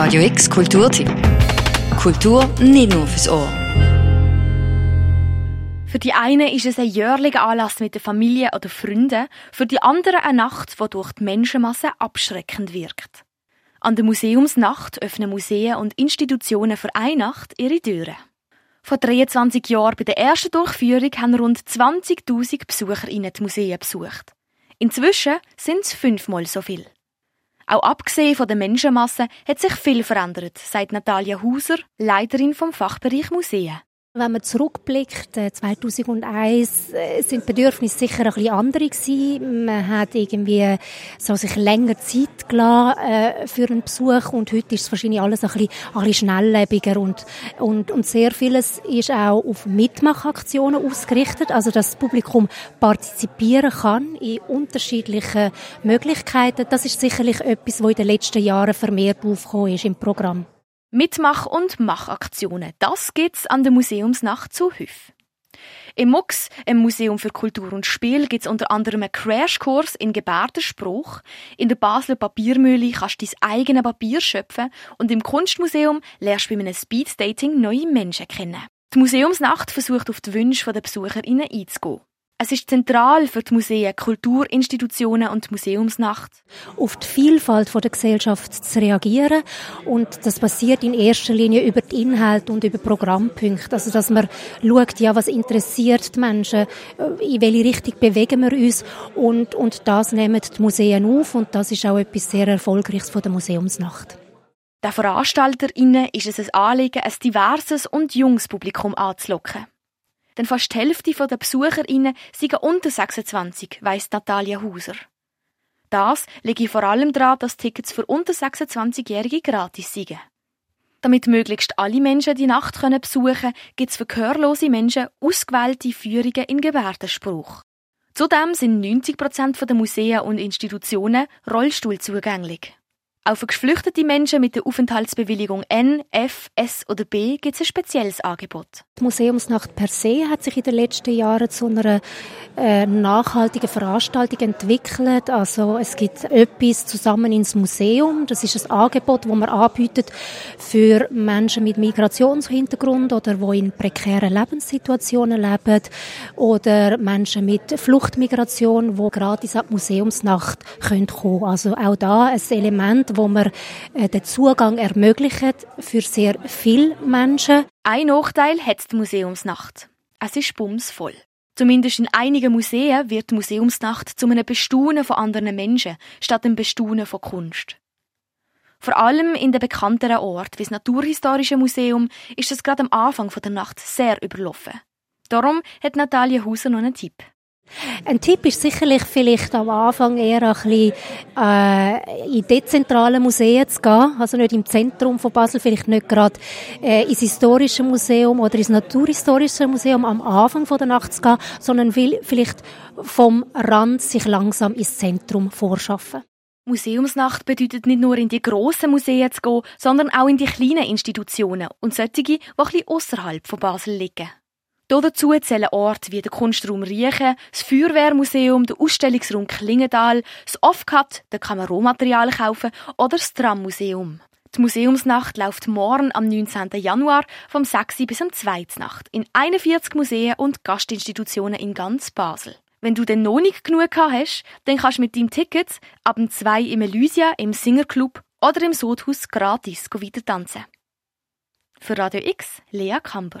Radio X Kulturtipp. Kultur nicht nur fürs Ohr. Für die einen ist es ein jährlicher Anlass mit der Familie oder Freunden, für die anderen eine Nacht, die durch die Menschenmasse abschreckend wirkt. An der Museumsnacht öffnen Museen und Institutionen für eine Nacht ihre Türen. Vor 23 Jahren bei der ersten Durchführung haben rund 20.000 BesucherInnen die Museen besucht. Inzwischen sind es fünfmal so viel. Auch abgesehen von der Menschenmasse hat sich viel verändert, sagt Natalia Hauser, Leiterin vom Fachbereich Museen. Wenn man zurückblickt, 2001 äh, äh, sind die Bedürfnisse sicher ein bisschen andere gewesen. Man hat irgendwie so sich länger Zeit gelassen äh, für einen Besuch und heute ist es wahrscheinlich alles ein bisschen, ein bisschen schnelllebiger und, und, und sehr vieles ist auch auf Mitmachaktionen ausgerichtet, also dass das Publikum partizipieren kann in unterschiedlichen Möglichkeiten. Das ist sicherlich etwas, was in den letzten Jahren vermehrt aufgekommen ist im Programm. Mitmach- und Machaktionen, das gibt's an der Museumsnacht zu Hüff. Im MUX, im Museum für Kultur und Spiel, gibt's unter anderem einen Crashkurs in Gebärdenspruch. In der Basler Papiermühle kannst du dein eigenes Papier schöpfen und im Kunstmuseum lernst du bei einem Speeddating neue Menschen kennen. Die Museumsnacht versucht auf die Wünsche der BesucherInnen einzugehen. Es ist zentral für die Museen, Kulturinstitutionen und die Museumsnacht. Auf die Vielfalt der Gesellschaft zu reagieren. Und das passiert in erster Linie über die Inhalte und über Programmpunkte. Also, dass man schaut, ja, was interessiert die Menschen, äh, in welche Richtung bewegen wir uns. Und, und das nehmen die Museen auf. Und das ist auch etwas sehr Erfolgreiches von der Museumsnacht. Den VeranstalterInnen ist es ein Anliegen, ein diverses und junges Publikum anzulocken denn fast die Hälfte der BesucherInnen sind unter 26, weiss Natalia Hauser. Das liegt vor allem daran, dass Tickets für unter 26-Jährige gratis sind. Damit möglichst alle Menschen die Nacht können besuchen können, gibt es für gehörlose Menschen ausgewählte Führungen in Gebärdenspruch. Zudem sind 90% der Museen und Institutionen Rollstuhl zugänglich. Auch für geflüchtete Menschen mit der Aufenthaltsbewilligung N, F, S oder B gibt es ein spezielles Angebot. Die Museumsnacht per se hat sich in den letzten Jahren zu einer äh, nachhaltigen Veranstaltung entwickelt. Also es gibt etwas zusammen ins Museum. Das ist ein Angebot, das man anbietet für Menschen mit Migrationshintergrund oder wo in prekären Lebenssituationen leben oder Menschen mit Fluchtmigration, wo gratis an die Museumsnacht kommen können. Also auch da ein Element, wo man äh, den Zugang ermöglicht für sehr viele Menschen. Ein Nachteil hat die Museumsnacht. Es ist bumsvoll. Zumindest in einigen Museen wird die Museumsnacht zu einem Bestaunen von anderen Menschen statt einem Bestaunen von Kunst. Vor allem in den bekannteren Orten wie das Naturhistorische Museum ist es gerade am Anfang der Nacht sehr überlaufen. Darum hat Natalia Hauser noch einen Tipp. Ein Tipp ist sicherlich vielleicht am Anfang eher ein bisschen, äh, in dezentrale Museen zu gehen, also nicht im Zentrum von Basel, vielleicht nicht gerade äh, ins historische Museum oder ins naturhistorische Museum am Anfang von der Nacht zu gehen, sondern will vielleicht vom Rand sich langsam ins Zentrum vorschaffen. Museumsnacht bedeutet nicht nur in die grossen Museen zu gehen, sondern auch in die kleinen Institutionen und solche, die ein bisschen außerhalb von Basel liegen. Dazu zählen Orte wie der Kunstraum Riechen, das Feuerwehrmuseum, der Ausstellungsraum Klingendal, das Offcut, da kann man Rohmaterial kaufen, oder das Trammuseum. Die Museumsnacht läuft morgen am 19. Januar vom 6. bis am 2. Nacht in 41 Museen und Gastinstitutionen in ganz Basel. Wenn du denn noch nicht genug hast, dann kannst du mit deinem Ticket ab dem 2 im Elysia, im Singerclub oder im Sodhaus gratis weiter tanzen. Für Radio X, Lea Kamber.